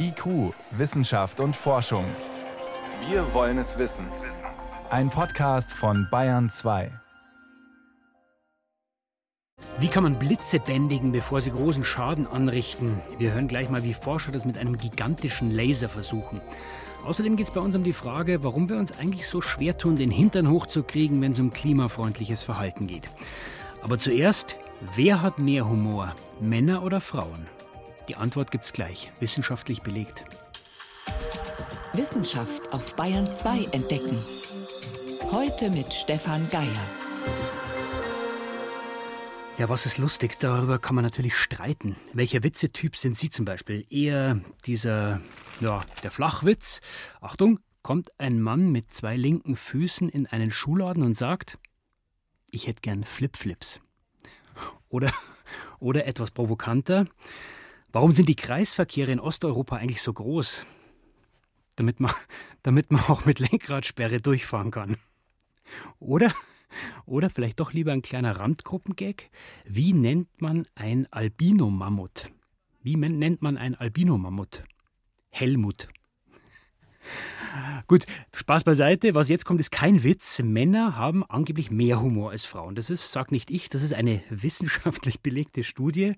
IQ, Wissenschaft und Forschung. Wir wollen es wissen. Ein Podcast von Bayern 2. Wie kann man Blitze bändigen, bevor sie großen Schaden anrichten? Wir hören gleich mal, wie Forscher das mit einem gigantischen Laser versuchen. Außerdem geht es bei uns um die Frage, warum wir uns eigentlich so schwer tun, den Hintern hochzukriegen, wenn es um klimafreundliches Verhalten geht. Aber zuerst, wer hat mehr Humor, Männer oder Frauen? Die Antwort gibt's gleich, wissenschaftlich belegt. Wissenschaft auf Bayern 2 entdecken. Heute mit Stefan Geier. Ja, was ist lustig? Darüber kann man natürlich streiten. Welcher Witzetyp sind Sie zum Beispiel? Eher dieser, ja, der Flachwitz. Achtung, kommt ein Mann mit zwei linken Füßen in einen Schuhladen und sagt, ich hätte gern Flipflips. Oder, oder etwas provokanter, warum sind die Kreisverkehre in Osteuropa eigentlich so groß? Damit man, damit man auch mit Lenkradsperre durchfahren kann. Oder oder vielleicht doch lieber ein kleiner Randgruppengag. Wie nennt man ein Albino-Mammut? Wie nennt man ein Albino-Mammut? Helmut. Gut, Spaß beiseite. Was jetzt kommt, ist kein Witz. Männer haben angeblich mehr Humor als Frauen. Das ist, sagt nicht ich, das ist eine wissenschaftlich belegte Studie.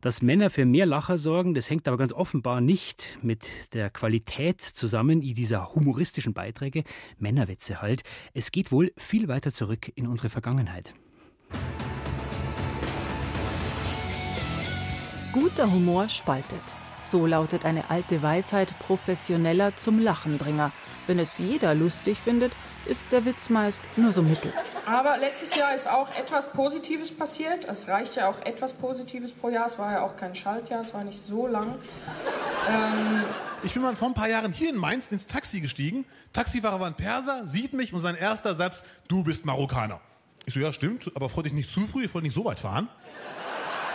Dass Männer für mehr Lacher sorgen, das hängt aber ganz offenbar nicht mit der Qualität zusammen dieser humoristischen Beiträge. Männerwitze halt. Es geht wohl viel weiter zurück in unsere Vergangenheit. Guter Humor spaltet. So lautet eine alte Weisheit professioneller zum Lachenbringer. Wenn es jeder lustig findet, ist der Witz meist nur so mittel. Aber letztes Jahr ist auch etwas Positives passiert. Es reicht ja auch etwas Positives pro Jahr. Es war ja auch kein Schaltjahr, es war nicht so lang. Ähm ich bin mal vor ein paar Jahren hier in Mainz ins Taxi gestiegen. Taxifahrer war ein Perser, sieht mich und sein erster Satz, du bist Marokkaner. Ich so, ja stimmt, aber freut dich nicht zu früh, ich wollte nicht so weit fahren.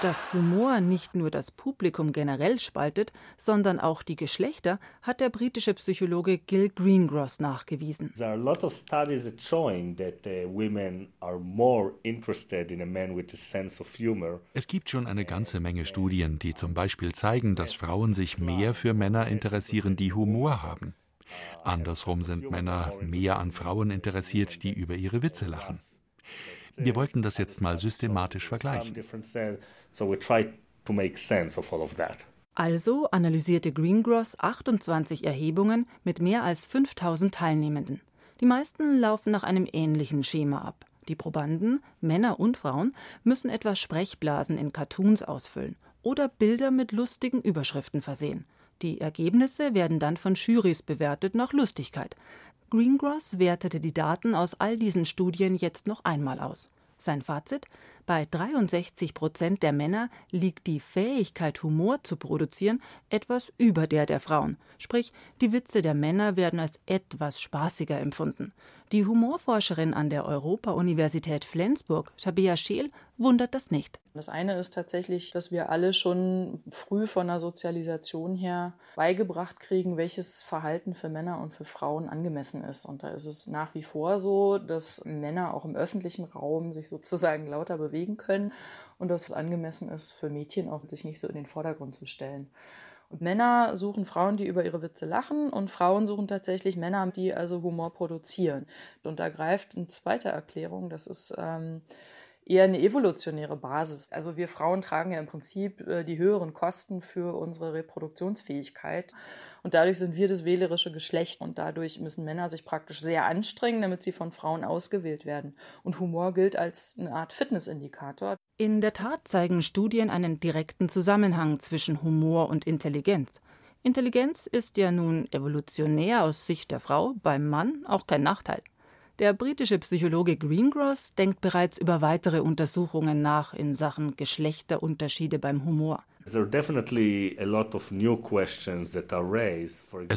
Dass Humor nicht nur das Publikum generell spaltet, sondern auch die Geschlechter, hat der britische Psychologe Gil Greengross nachgewiesen. There are a lot of studies that showing that uh, women are more interested in a man with a sense of humor. Es gibt schon eine ganze Menge Studien, die zum Beispiel zeigen, dass Frauen sich mehr für Männer interessieren, die Humor haben. Andersrum sind Männer mehr an Frauen interessiert, die über ihre Witze lachen. Wir wollten das jetzt mal systematisch vergleichen. Also analysierte Greengross 28 Erhebungen mit mehr als 5000 Teilnehmenden. Die meisten laufen nach einem ähnlichen Schema ab. Die Probanden, Männer und Frauen, müssen etwa Sprechblasen in Cartoons ausfüllen oder Bilder mit lustigen Überschriften versehen. Die Ergebnisse werden dann von Jurys bewertet nach Lustigkeit. Greengross wertete die Daten aus all diesen Studien jetzt noch einmal aus. Sein Fazit? Bei 63 Prozent der Männer liegt die Fähigkeit, Humor zu produzieren, etwas über der der Frauen. Sprich, die Witze der Männer werden als etwas spaßiger empfunden. Die Humorforscherin an der Europa-Universität Flensburg, Tabea Scheel, wundert das nicht. Das eine ist tatsächlich, dass wir alle schon früh von der Sozialisation her beigebracht kriegen, welches Verhalten für Männer und für Frauen angemessen ist. Und da ist es nach wie vor so, dass Männer auch im öffentlichen Raum sich sozusagen lauter bewegen können und dass es angemessen ist für Mädchen auch, sich nicht so in den Vordergrund zu stellen. Und Männer suchen Frauen, die über ihre Witze lachen und Frauen suchen tatsächlich Männer, die also Humor produzieren. Und da greift eine zweite Erklärung, das ist ähm, eher eine evolutionäre Basis. Also wir Frauen tragen ja im Prinzip äh, die höheren Kosten für unsere Reproduktionsfähigkeit und dadurch sind wir das wählerische Geschlecht und dadurch müssen Männer sich praktisch sehr anstrengen, damit sie von Frauen ausgewählt werden. Und Humor gilt als eine Art Fitnessindikator. In der Tat zeigen Studien einen direkten Zusammenhang zwischen Humor und Intelligenz. Intelligenz ist ja nun evolutionär aus Sicht der Frau beim Mann auch kein Nachteil. Der britische Psychologe Greengross denkt bereits über weitere Untersuchungen nach in Sachen Geschlechterunterschiede beim Humor. Es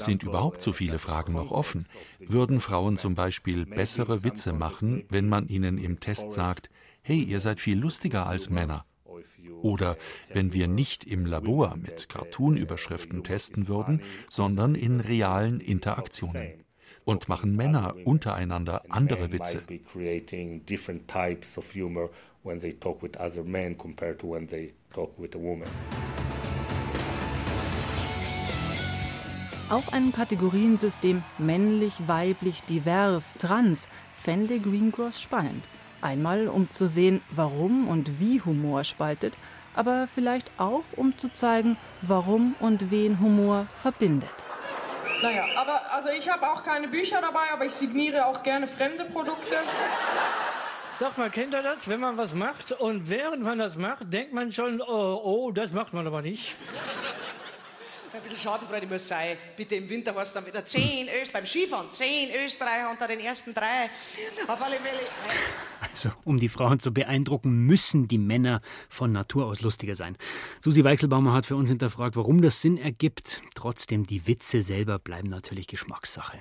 sind überhaupt so viele Fragen noch offen. Würden Frauen zum Beispiel bessere Witze machen, wenn man ihnen im Test sagt, hey, ihr seid viel lustiger als Männer? Oder wenn wir nicht im Labor mit Cartoon-Überschriften testen würden, sondern in realen Interaktionen und machen Männer untereinander andere Witze. Auch ein Kategoriensystem männlich, weiblich, divers, trans fände Greengross spannend. Einmal, um zu sehen, warum und wie Humor spaltet, aber vielleicht auch, um zu zeigen, warum und wen Humor verbindet. Naja, aber also ich habe auch keine Bücher dabei, aber ich signiere auch gerne fremde Produkte. Sag mal, kennt ihr das, wenn man was macht und während man das macht, denkt man schon, oh, oh das macht man aber nicht. Ein bisschen Schadenfreude muss sein. Bitte im Winter war es dann wieder 10 Öst beim Skifahren. 10 Österreicher unter den ersten drei. Auf alle Fälle. Also, um die Frauen zu beeindrucken, müssen die Männer von Natur aus lustiger sein. Susi Weichselbaumer hat für uns hinterfragt, warum das Sinn ergibt. Trotzdem, die Witze selber bleiben natürlich Geschmackssache.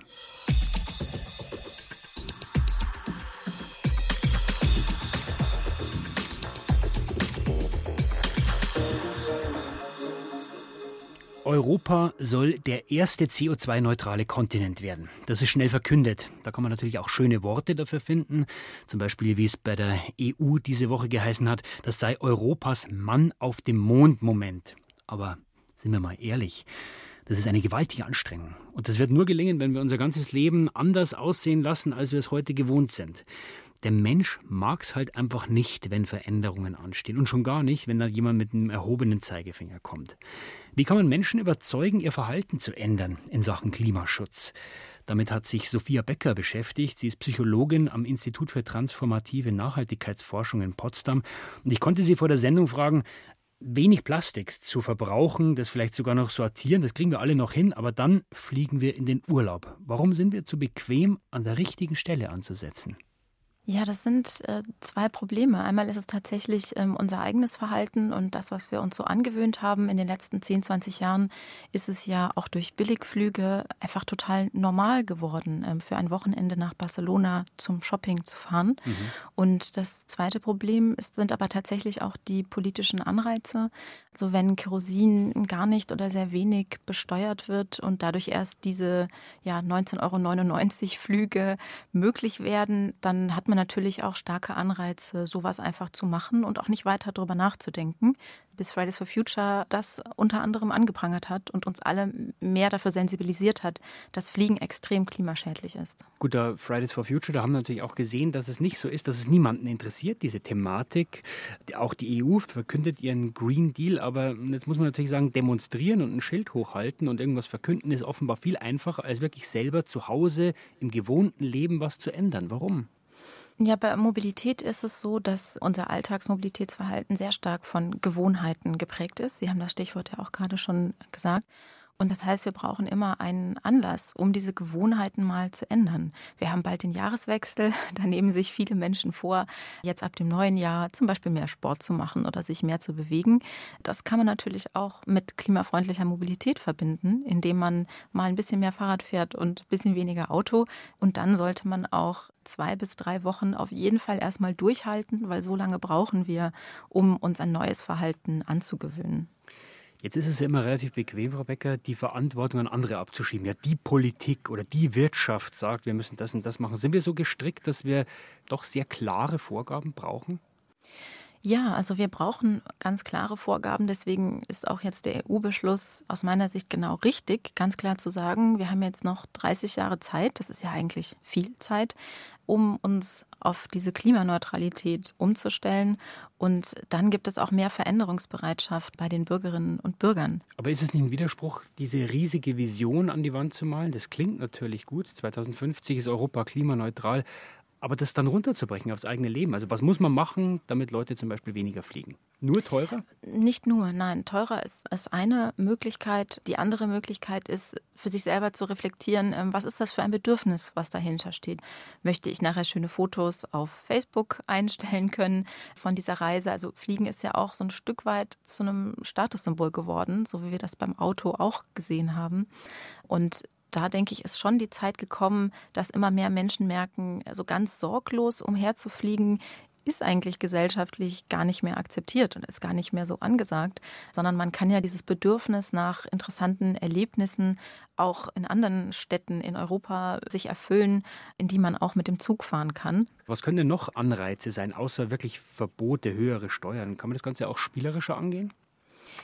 Europa soll der erste CO2-neutrale Kontinent werden. Das ist schnell verkündet. Da kann man natürlich auch schöne Worte dafür finden. Zum Beispiel, wie es bei der EU diese Woche geheißen hat, das sei Europas Mann auf dem Mond-Moment. Aber sind wir mal ehrlich, das ist eine gewaltige Anstrengung. Und das wird nur gelingen, wenn wir unser ganzes Leben anders aussehen lassen, als wir es heute gewohnt sind. Der Mensch mag es halt einfach nicht, wenn Veränderungen anstehen. Und schon gar nicht, wenn da jemand mit einem erhobenen Zeigefinger kommt. Wie kann man Menschen überzeugen, ihr Verhalten zu ändern in Sachen Klimaschutz? Damit hat sich Sophia Becker beschäftigt. Sie ist Psychologin am Institut für transformative Nachhaltigkeitsforschung in Potsdam. Und ich konnte sie vor der Sendung fragen, wenig Plastik zu verbrauchen, das vielleicht sogar noch sortieren, das kriegen wir alle noch hin, aber dann fliegen wir in den Urlaub. Warum sind wir zu bequem, an der richtigen Stelle anzusetzen? Ja, das sind äh, zwei Probleme. Einmal ist es tatsächlich ähm, unser eigenes Verhalten und das, was wir uns so angewöhnt haben in den letzten 10, 20 Jahren, ist es ja auch durch Billigflüge einfach total normal geworden, ähm, für ein Wochenende nach Barcelona zum Shopping zu fahren. Mhm. Und das zweite Problem ist, sind aber tatsächlich auch die politischen Anreize. Also wenn Kerosin gar nicht oder sehr wenig besteuert wird und dadurch erst diese ja, 19,99 Euro Flüge möglich werden, dann hat man natürlich auch starke Anreize, sowas einfach zu machen und auch nicht weiter darüber nachzudenken, bis Fridays for Future das unter anderem angeprangert hat und uns alle mehr dafür sensibilisiert hat, dass Fliegen extrem klimaschädlich ist. Gut, da Fridays for Future, da haben wir natürlich auch gesehen, dass es nicht so ist, dass es niemanden interessiert, diese Thematik. Auch die EU verkündet ihren Green Deal, aber jetzt muss man natürlich sagen, demonstrieren und ein Schild hochhalten und irgendwas verkünden ist offenbar viel einfacher, als wirklich selber zu Hause im gewohnten Leben was zu ändern. Warum? Ja, bei Mobilität ist es so, dass unser Alltagsmobilitätsverhalten sehr stark von Gewohnheiten geprägt ist. Sie haben das Stichwort ja auch gerade schon gesagt. Und das heißt, wir brauchen immer einen Anlass, um diese Gewohnheiten mal zu ändern. Wir haben bald den Jahreswechsel. Da nehmen sich viele Menschen vor, jetzt ab dem neuen Jahr zum Beispiel mehr Sport zu machen oder sich mehr zu bewegen. Das kann man natürlich auch mit klimafreundlicher Mobilität verbinden, indem man mal ein bisschen mehr Fahrrad fährt und ein bisschen weniger Auto. Und dann sollte man auch zwei bis drei Wochen auf jeden Fall erstmal durchhalten, weil so lange brauchen wir, um uns ein neues Verhalten anzugewöhnen. Jetzt ist es ja immer relativ bequem, Frau Becker, die Verantwortung an andere abzuschieben. Ja, die Politik oder die Wirtschaft sagt, wir müssen das und das machen. Sind wir so gestrickt, dass wir doch sehr klare Vorgaben brauchen? Ja, also wir brauchen ganz klare Vorgaben. Deswegen ist auch jetzt der EU-Beschluss aus meiner Sicht genau richtig, ganz klar zu sagen, wir haben jetzt noch 30 Jahre Zeit, das ist ja eigentlich viel Zeit, um uns auf diese Klimaneutralität umzustellen. Und dann gibt es auch mehr Veränderungsbereitschaft bei den Bürgerinnen und Bürgern. Aber ist es nicht ein Widerspruch, diese riesige Vision an die Wand zu malen? Das klingt natürlich gut. 2050 ist Europa klimaneutral. Aber das dann runterzubrechen aufs eigene Leben. Also was muss man machen, damit Leute zum Beispiel weniger fliegen? Nur teurer? Nicht nur, nein. Teurer ist, ist eine Möglichkeit. Die andere Möglichkeit ist, für sich selber zu reflektieren, ähm, was ist das für ein Bedürfnis, was dahinter steht. Möchte ich nachher schöne Fotos auf Facebook einstellen können von dieser Reise? Also Fliegen ist ja auch so ein Stück weit zu einem Statussymbol geworden, so wie wir das beim Auto auch gesehen haben. Und da denke ich, ist schon die Zeit gekommen, dass immer mehr Menschen merken, so ganz sorglos umherzufliegen, ist eigentlich gesellschaftlich gar nicht mehr akzeptiert und ist gar nicht mehr so angesagt, sondern man kann ja dieses Bedürfnis nach interessanten Erlebnissen auch in anderen Städten in Europa sich erfüllen, in die man auch mit dem Zug fahren kann. Was können denn noch Anreize sein, außer wirklich Verbote, höhere Steuern? Kann man das Ganze auch spielerischer angehen?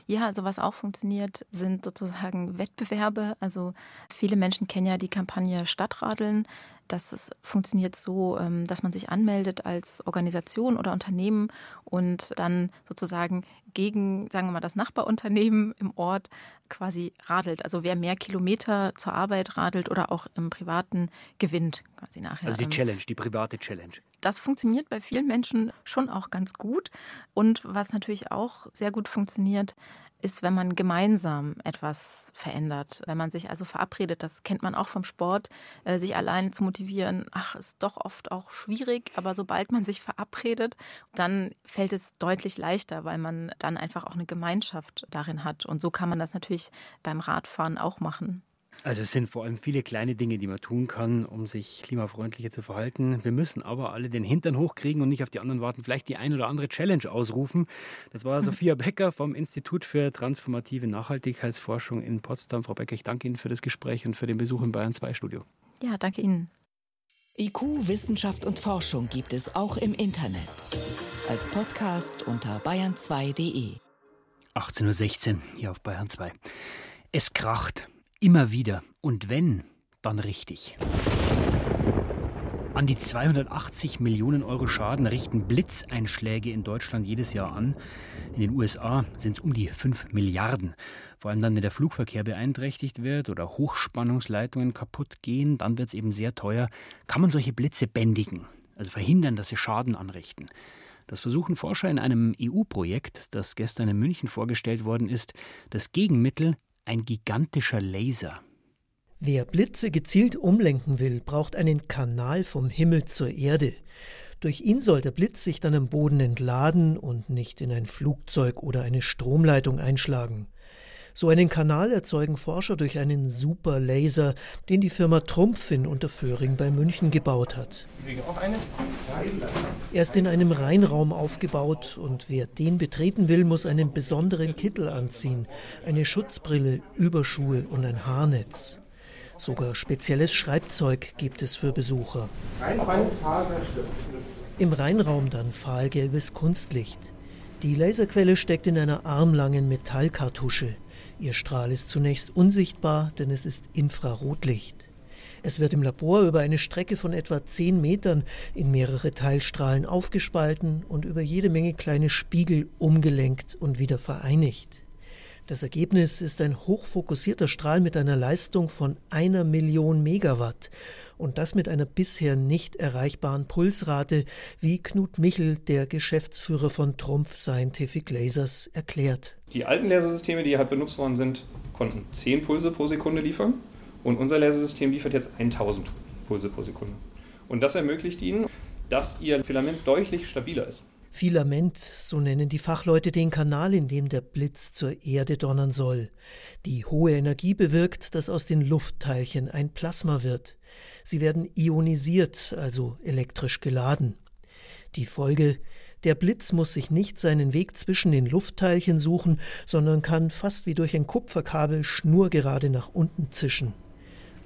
Ja, also was auch funktioniert, sind sozusagen Wettbewerbe. Also viele Menschen kennen ja die Kampagne Stadtradeln. Das funktioniert so, ähm, dass man sich anmeldet als Organisation oder Unternehmen und dann sozusagen gegen, sagen wir mal, das Nachbarunternehmen im Ort quasi radelt. Also wer mehr Kilometer zur Arbeit radelt oder auch im Privaten gewinnt quasi nachher. Also die ähm, Challenge, die private Challenge. Das funktioniert bei vielen Menschen schon auch ganz gut. Und was natürlich auch sehr gut funktioniert, ist, wenn man gemeinsam etwas verändert, wenn man sich also verabredet, das kennt man auch vom Sport, äh, sich alleine zu motivieren, ach, ist doch oft auch schwierig, aber sobald man sich verabredet, dann fällt es deutlich leichter, weil man dann einfach auch eine Gemeinschaft darin hat. Und so kann man das natürlich beim Radfahren auch machen. Also es sind vor allem viele kleine Dinge, die man tun kann, um sich klimafreundlicher zu verhalten. Wir müssen aber alle den Hintern hochkriegen und nicht auf die anderen warten. Vielleicht die ein oder andere Challenge ausrufen. Das war Sophia Becker vom Institut für transformative Nachhaltigkeitsforschung in Potsdam. Frau Becker, ich danke Ihnen für das Gespräch und für den Besuch im Bayern 2 Studio. Ja, danke Ihnen. IQ, Wissenschaft und Forschung gibt es auch im Internet. Als Podcast unter bayern2.de. 18.16 Uhr hier auf Bayern 2. Es kracht. Immer wieder. Und wenn, dann richtig. An die 280 Millionen Euro Schaden richten Blitzeinschläge in Deutschland jedes Jahr an. In den USA sind es um die 5 Milliarden. Vor allem dann, wenn der Flugverkehr beeinträchtigt wird oder Hochspannungsleitungen kaputt gehen, dann wird es eben sehr teuer. Kann man solche Blitze bändigen, also verhindern, dass sie Schaden anrichten? Das versuchen Forscher in einem EU-Projekt, das gestern in München vorgestellt worden ist. Das Gegenmittel ein gigantischer Laser. Wer Blitze gezielt umlenken will, braucht einen Kanal vom Himmel zur Erde. Durch ihn soll der Blitz sich dann am Boden entladen und nicht in ein Flugzeug oder eine Stromleitung einschlagen. So einen Kanal erzeugen Forscher durch einen Superlaser, den die Firma Trumpf in Unterföhring bei München gebaut hat. Er ist in einem Reinraum aufgebaut und wer den betreten will, muss einen besonderen Kittel anziehen, eine Schutzbrille, Überschuhe und ein Haarnetz. Sogar spezielles Schreibzeug gibt es für Besucher. Im Reinraum dann fahlgelbes Kunstlicht. Die Laserquelle steckt in einer armlangen Metallkartusche. Ihr Strahl ist zunächst unsichtbar, denn es ist Infrarotlicht. Es wird im Labor über eine Strecke von etwa 10 Metern in mehrere Teilstrahlen aufgespalten und über jede Menge kleine Spiegel umgelenkt und wieder vereinigt. Das Ergebnis ist ein hochfokussierter Strahl mit einer Leistung von einer Million Megawatt und das mit einer bisher nicht erreichbaren Pulsrate, wie Knut Michel, der Geschäftsführer von Trumpf Scientific Lasers, erklärt. Die alten Lasersysteme, die halt benutzt worden sind, konnten 10 Pulse pro Sekunde liefern und unser Lasersystem liefert jetzt 1000 Pulse pro Sekunde. Und das ermöglicht ihnen, dass ihr Filament deutlich stabiler ist. Filament, so nennen die Fachleute den Kanal, in dem der Blitz zur Erde donnern soll. Die hohe Energie bewirkt, dass aus den Luftteilchen ein Plasma wird. Sie werden ionisiert, also elektrisch geladen. Die Folge der Blitz muss sich nicht seinen Weg zwischen den Luftteilchen suchen, sondern kann fast wie durch ein Kupferkabel schnurgerade nach unten zischen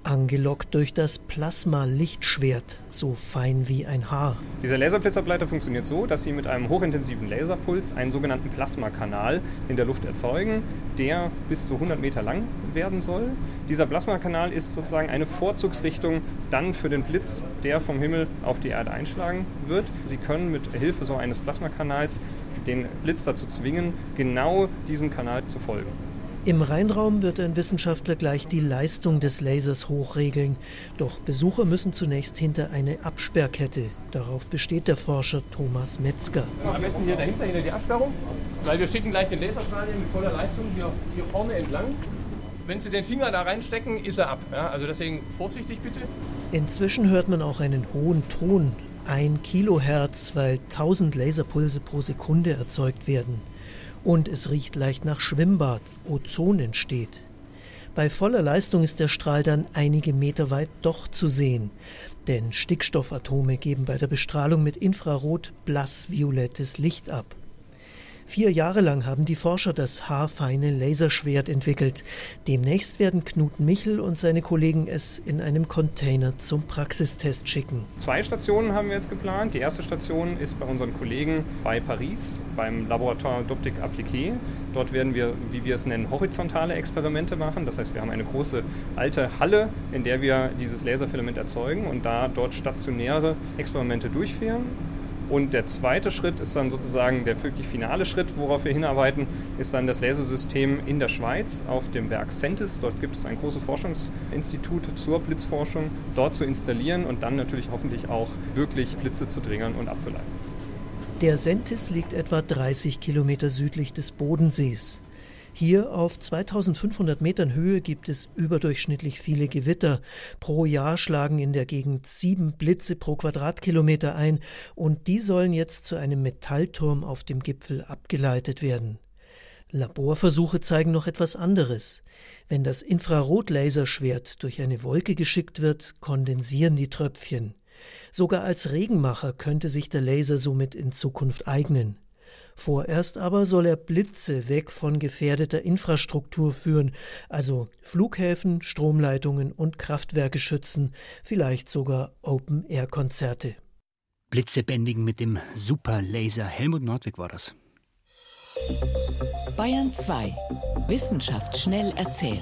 angelockt durch das Plasma-Lichtschwert, so fein wie ein Haar. Dieser Laserblitzableiter funktioniert so, dass Sie mit einem hochintensiven Laserpuls einen sogenannten Plasmakanal in der Luft erzeugen, der bis zu 100 Meter lang werden soll. Dieser Plasmakanal ist sozusagen eine Vorzugsrichtung dann für den Blitz, der vom Himmel auf die Erde einschlagen wird. Sie können mit Hilfe so eines Plasmakanals den Blitz dazu zwingen, genau diesem Kanal zu folgen. Im Rheinraum wird ein Wissenschaftler gleich die Leistung des Lasers hochregeln. Doch Besucher müssen zunächst hinter eine Absperrkette. Darauf besteht der Forscher Thomas Metzger. Am besten hier dahinter, hinter die Absperrung, weil wir schicken gleich den Laserstrahl mit voller Leistung hier, hier vorne entlang. Wenn Sie den Finger da reinstecken, ist er ab. Ja, also deswegen vorsichtig bitte. Inzwischen hört man auch einen hohen Ton. Ein Kilohertz, weil 1000 Laserpulse pro Sekunde erzeugt werden. Und es riecht leicht nach Schwimmbad. Ozon entsteht. Bei voller Leistung ist der Strahl dann einige Meter weit doch zu sehen, denn Stickstoffatome geben bei der Bestrahlung mit Infrarot blassviolettes Licht ab. Vier Jahre lang haben die Forscher das haarfeine Laserschwert entwickelt. Demnächst werden Knut Michel und seine Kollegen es in einem Container zum Praxistest schicken. Zwei Stationen haben wir jetzt geplant. Die erste Station ist bei unseren Kollegen bei Paris, beim Laboratoire d'Optique Appliquée. Dort werden wir, wie wir es nennen, horizontale Experimente machen. Das heißt, wir haben eine große alte Halle, in der wir dieses Laserfilament erzeugen und da dort stationäre Experimente durchführen. Und der zweite Schritt ist dann sozusagen der wirklich finale Schritt, worauf wir hinarbeiten, ist dann das Lasersystem in der Schweiz auf dem Berg Sentis. Dort gibt es ein großes Forschungsinstitut zur Blitzforschung, dort zu installieren und dann natürlich hoffentlich auch wirklich Blitze zu dringern und abzuleiten. Der Sentis liegt etwa 30 Kilometer südlich des Bodensees. Hier auf 2500 Metern Höhe gibt es überdurchschnittlich viele Gewitter. Pro Jahr schlagen in der Gegend sieben Blitze pro Quadratkilometer ein und die sollen jetzt zu einem Metallturm auf dem Gipfel abgeleitet werden. Laborversuche zeigen noch etwas anderes. Wenn das Infrarotlaserschwert durch eine Wolke geschickt wird, kondensieren die Tröpfchen. Sogar als Regenmacher könnte sich der Laser somit in Zukunft eignen. Vorerst aber soll er Blitze weg von gefährdeter Infrastruktur führen, also Flughäfen, Stromleitungen und Kraftwerke schützen, vielleicht sogar Open-Air-Konzerte. Blitze bändigen mit dem Superlaser. Helmut Nordwig war das. Bayern 2. Wissenschaft schnell erzählt.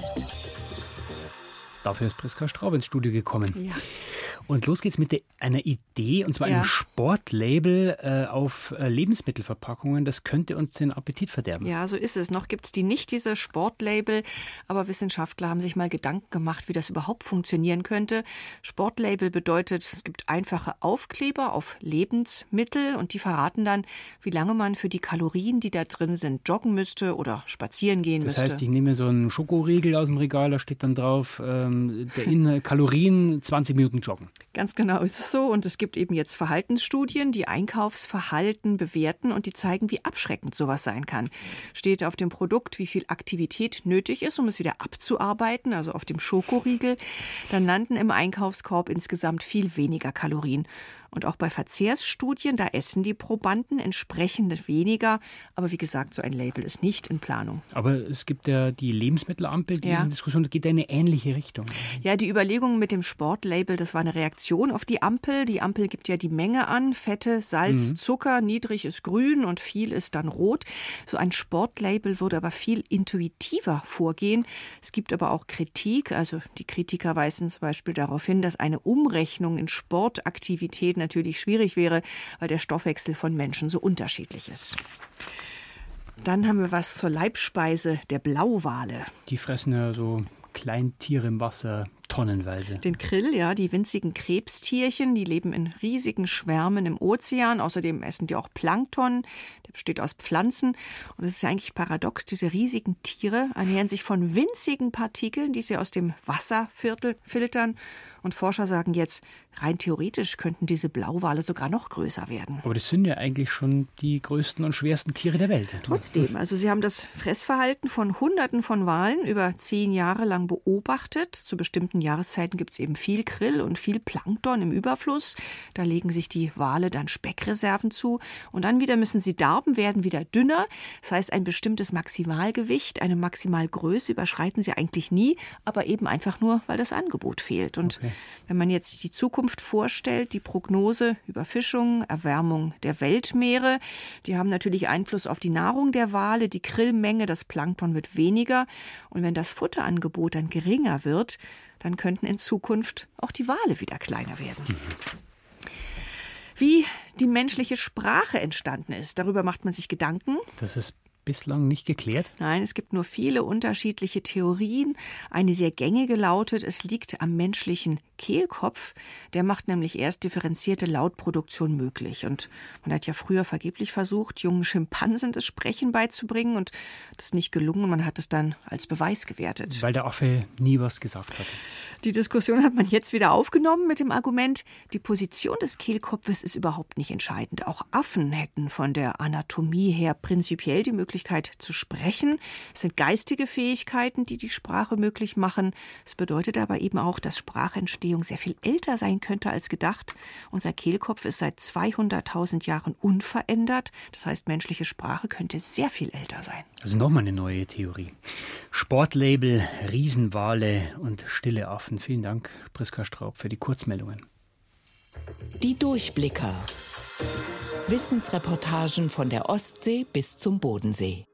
Dafür ist Priska Straub ins Studio gekommen. Ja. Und los geht's mit einer Idee, und zwar Ja. einem Sportlabel äh, auf äh, Lebensmittelverpackungen. Das könnte uns den Appetit verderben. Ja, so ist es. Noch gibt es die nicht, diese Sportlabel. Aber Wissenschaftler haben sich mal Gedanken gemacht, wie das überhaupt funktionieren könnte. Sportlabel bedeutet, es gibt einfache Aufkleber auf Lebensmittel und die verraten dann, wie lange man für die Kalorien, die da drin sind, joggen müsste oder spazieren gehen Das müsste. heißt, ich nehme so einen Schokoriegel aus dem Regal, da steht dann drauf, ähm, der Inhalt Kalorien 20 Minuten joggen. Ganz genau ist es so. Und es gibt eben jetzt Verhaltensstudien, die Einkaufsverhalten bewerten und die zeigen, wie abschreckend sowas sein kann. Steht auf dem Produkt, wie viel Aktivität nötig ist, um es wieder abzuarbeiten, also auf dem Schokoriegel, dann landen im Einkaufskorb insgesamt viel weniger Kalorien. Und auch bei Verzehrsstudien, da essen die Probanden entsprechend weniger. Aber wie gesagt, so ein Label ist nicht in Planung. Aber es gibt ja die Lebensmittelampel, die Ja. ist in Diskussion, geht in eine ähnliche Richtung. Ja, die Überlegungen mit dem Sportlabel, das war eine Reaktion auf die Ampel. Die Ampel gibt ja die Menge an. Fette, Salz, Mhm. Zucker, niedrig ist grün und viel ist dann rot. So ein Sportlabel würde aber viel intuitiver vorgehen. Es gibt aber auch Kritik. Also die Kritiker weisen zum Beispiel darauf hin, dass eine Umrechnung in Sportaktivität natürlich schwierig wäre, weil der Stoffwechsel von Menschen so unterschiedlich ist. Dann haben wir was zur Leibspeise der Blauwale. Die fressen ja so Kleintiere im Wasser tonnenweise. Den Krill, ja, die winzigen Krebstierchen, die leben in riesigen Schwärmen im Ozean. Außerdem essen die auch Plankton, der besteht aus Pflanzen. Und es ist ja eigentlich paradox, diese riesigen Tiere ernähren sich von winzigen Partikeln, die sie aus dem Wasser filtern. Und Forscher sagen jetzt, rein theoretisch könnten diese Blauwale sogar noch größer werden. Aber das sind ja eigentlich schon die größten und schwersten Tiere der Welt. Trotzdem, also sie haben das Fressverhalten von Hunderten von Walen über zehn Jahre lang beobachtet. Zu bestimmten Jahreszeiten gibt es eben viel Krill und viel Plankton im Überfluss. Da legen sich die Wale dann Speckreserven zu. Und dann wieder müssen sie darben, werden wieder dünner. Das heißt, ein bestimmtes Maximalgewicht, eine Maximalgröße überschreiten sie eigentlich nie, aber eben einfach nur, weil das Angebot fehlt. Und wenn man jetzt die Zukunft vorstellt, die Prognose Überfischung, Erwärmung der Weltmeere, die haben natürlich Einfluss auf die Nahrung der Wale, die Krillmenge, das Plankton wird weniger. Und wenn das Futterangebot dann geringer wird, dann könnten in Zukunft auch die Wale wieder kleiner werden. Wie die menschliche Sprache entstanden ist, darüber macht man sich Gedanken. Das ist bislang nicht geklärt. Nein, es gibt nur viele unterschiedliche Theorien. Eine sehr gängige lautet, es liegt am menschlichen Kehlkopf. Der macht nämlich erst differenzierte Lautproduktion möglich. Und man hat ja früher vergeblich versucht, jungen Schimpansen das Sprechen beizubringen und das ist nicht gelungen. Man hat es dann als Beweis gewertet. Weil der Affe nie was gesagt hat. Die Diskussion hat man jetzt wieder aufgenommen mit dem Argument, die Position des Kehlkopfes ist überhaupt nicht entscheidend. Auch Affen hätten von der Anatomie her prinzipiell die Möglichkeit zu sprechen. Es sind geistige Fähigkeiten, die die Sprache möglich machen. Es bedeutet aber eben auch, dass Sprachentstehung sehr viel älter sein könnte als gedacht. Unser Kehlkopf ist seit 200.000 Jahren unverändert. Das heißt, menschliche Sprache könnte sehr viel älter sein. Also nochmal eine neue Theorie. Sportlabel, Riesenwale und stille Affen. Vielen Dank, Priska Straub, für die Kurzmeldungen. Die Durchblicker. Wissensreportagen von der Ostsee bis zum Bodensee.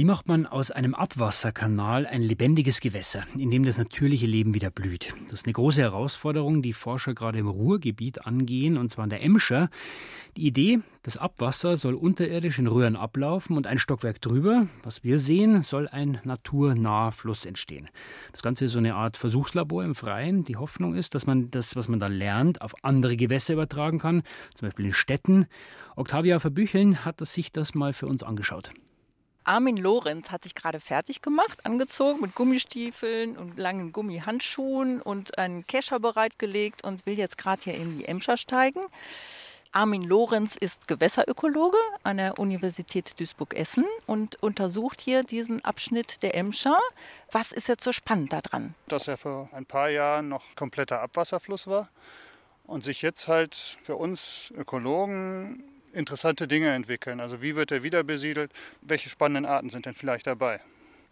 Wie macht man aus einem Abwasserkanal ein lebendiges Gewässer, in dem das natürliche Leben wieder blüht? Das ist eine große Herausforderung, die Forscher gerade im Ruhrgebiet angehen, und zwar in der Emscher. Die Idee, das Abwasser soll unterirdisch in Röhren ablaufen und ein Stockwerk drüber, was wir sehen, soll ein naturnaher Fluss entstehen. Das Ganze ist so eine Art Versuchslabor im Freien. Die Hoffnung ist, dass man das, was man da lernt, auf andere Gewässer übertragen kann, zum Beispiel in Städten. Octavia Verbücheln hat sich das mal für uns angeschaut. Armin Lorenz hat sich gerade fertig gemacht, angezogen mit Gummistiefeln und langen Gummihandschuhen und einen Kescher bereitgelegt und will jetzt gerade hier in die Emscher steigen. Armin Lorenz ist Gewässerökologe an der Universität Duisburg-Essen und untersucht hier diesen Abschnitt der Emscher. Was ist jetzt so spannend daran? Dass er vor ein paar Jahren noch kompletter Abwasserfluss war und sich jetzt halt für uns Ökologen interessante Dinge entwickeln. Also wie wird er wieder besiedelt? Welche spannenden Arten sind denn vielleicht dabei?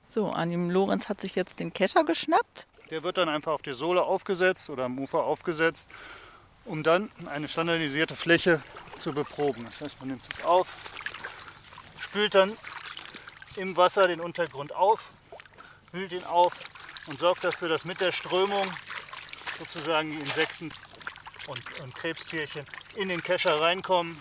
So, Anim Lorenz hat sich jetzt den Kescher geschnappt. Der wird dann einfach auf die Sohle aufgesetzt oder am Ufer aufgesetzt, um dann eine standardisierte Fläche zu beproben. Das heißt, man nimmt es auf, spült dann im Wasser den Untergrund auf, hüllt ihn auf und sorgt dafür, dass mit der Strömung sozusagen die Insekten und, und Krebstierchen in den Kescher reinkommen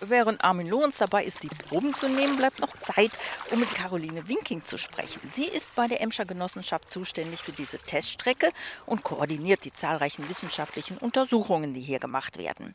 Während Armin Lorenz dabei ist, die Proben zu nehmen, bleibt noch Zeit, um mit Caroline Winking zu sprechen. Sie ist bei der Emscher Genossenschaft zuständig für diese Teststrecke und koordiniert die zahlreichen wissenschaftlichen Untersuchungen, die hier gemacht werden.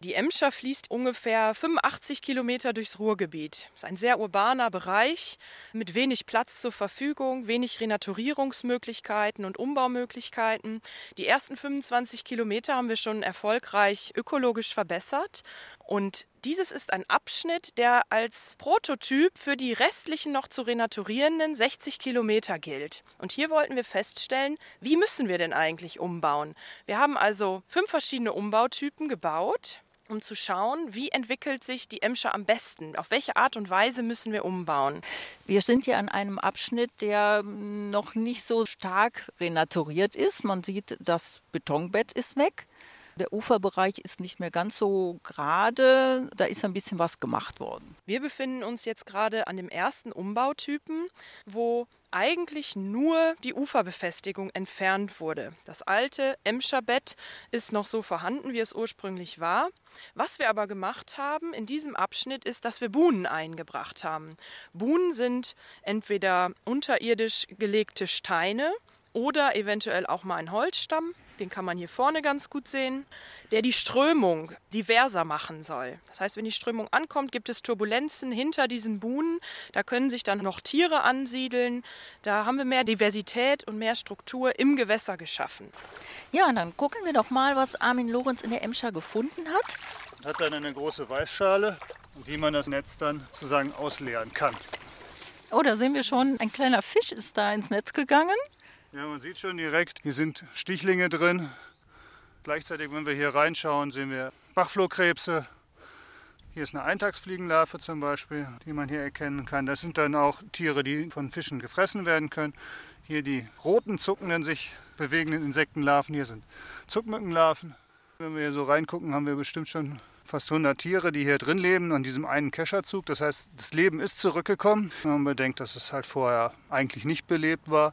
Die Emscher fließt ungefähr 85 Kilometer durchs Ruhrgebiet. Das ist ein sehr urbaner Bereich mit wenig Platz zur Verfügung, wenig Renaturierungsmöglichkeiten und Umbaumöglichkeiten. Die ersten 25 Kilometer haben wir schon erfolgreich ökologisch verbessert. Und dieses ist ein Abschnitt, der als Prototyp für die restlichen noch zu renaturierenden 60 Kilometer gilt. Und hier wollten wir feststellen, wie müssen wir denn eigentlich umbauen? Wir haben also fünf verschiedene Umbautypen gebaut um zu schauen, wie entwickelt sich die Emscher am besten, auf welche Art und Weise müssen wir umbauen. Wir sind hier an einem Abschnitt, der noch nicht so stark renaturiert ist. Man sieht, das Betonbett ist weg. Der Uferbereich ist nicht mehr ganz so gerade. Da ist ein bisschen was gemacht worden. Wir befinden uns jetzt gerade an dem ersten Umbautypen, wo eigentlich nur die Uferbefestigung entfernt wurde. Das alte Emscher Bett ist noch so vorhanden, wie es ursprünglich war. Was wir aber gemacht haben in diesem Abschnitt ist, dass wir Buhnen eingebracht haben. Buhnen sind entweder unterirdisch gelegte Steine oder eventuell auch mal ein Holzstamm den kann man hier vorne ganz gut sehen, der die Strömung diverser machen soll. Das heißt, wenn die Strömung ankommt, gibt es Turbulenzen hinter diesen Buhnen. Da können sich dann noch Tiere ansiedeln. Da haben wir mehr Diversität und mehr Struktur im Gewässer geschaffen. Ja, und dann gucken wir doch mal, was Armin Lorenz in der Emscher gefunden hat. Hat dann eine große Weißschale, wie man das Netz dann sozusagen ausleeren kann. Oh, da sehen wir schon, ein kleiner Fisch ist da ins Netz gegangen. Ja, man sieht schon direkt, hier sind Stichlinge drin. Gleichzeitig, wenn wir hier reinschauen, sehen wir Bachflohkrebse. Hier ist eine Eintagsfliegenlarve zum Beispiel, die man hier erkennen kann. Das sind dann auch Tiere, die von Fischen gefressen werden können. Hier die roten, zuckenden, sich bewegenden Insektenlarven. Hier sind Zuckmückenlarven. Wenn wir hier so reingucken, haben wir bestimmt schon fast 100 Tiere, die hier drin leben, an diesem einen Kescherzug. Das heißt, das Leben ist zurückgekommen. Wenn man bedenkt, dass es halt vorher eigentlich nicht belebt war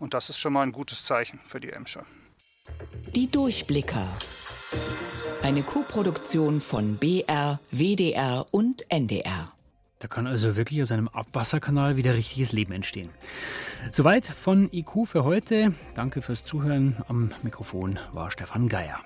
und das ist schon mal ein gutes Zeichen für die Emscher. Die Durchblicker. Eine Co-Produktion von BR, WDR und NDR. Da kann also wirklich aus einem Abwasserkanal wieder richtiges Leben entstehen. Soweit von IQ für heute. Danke fürs Zuhören. Am Mikrofon war Stefan Geier.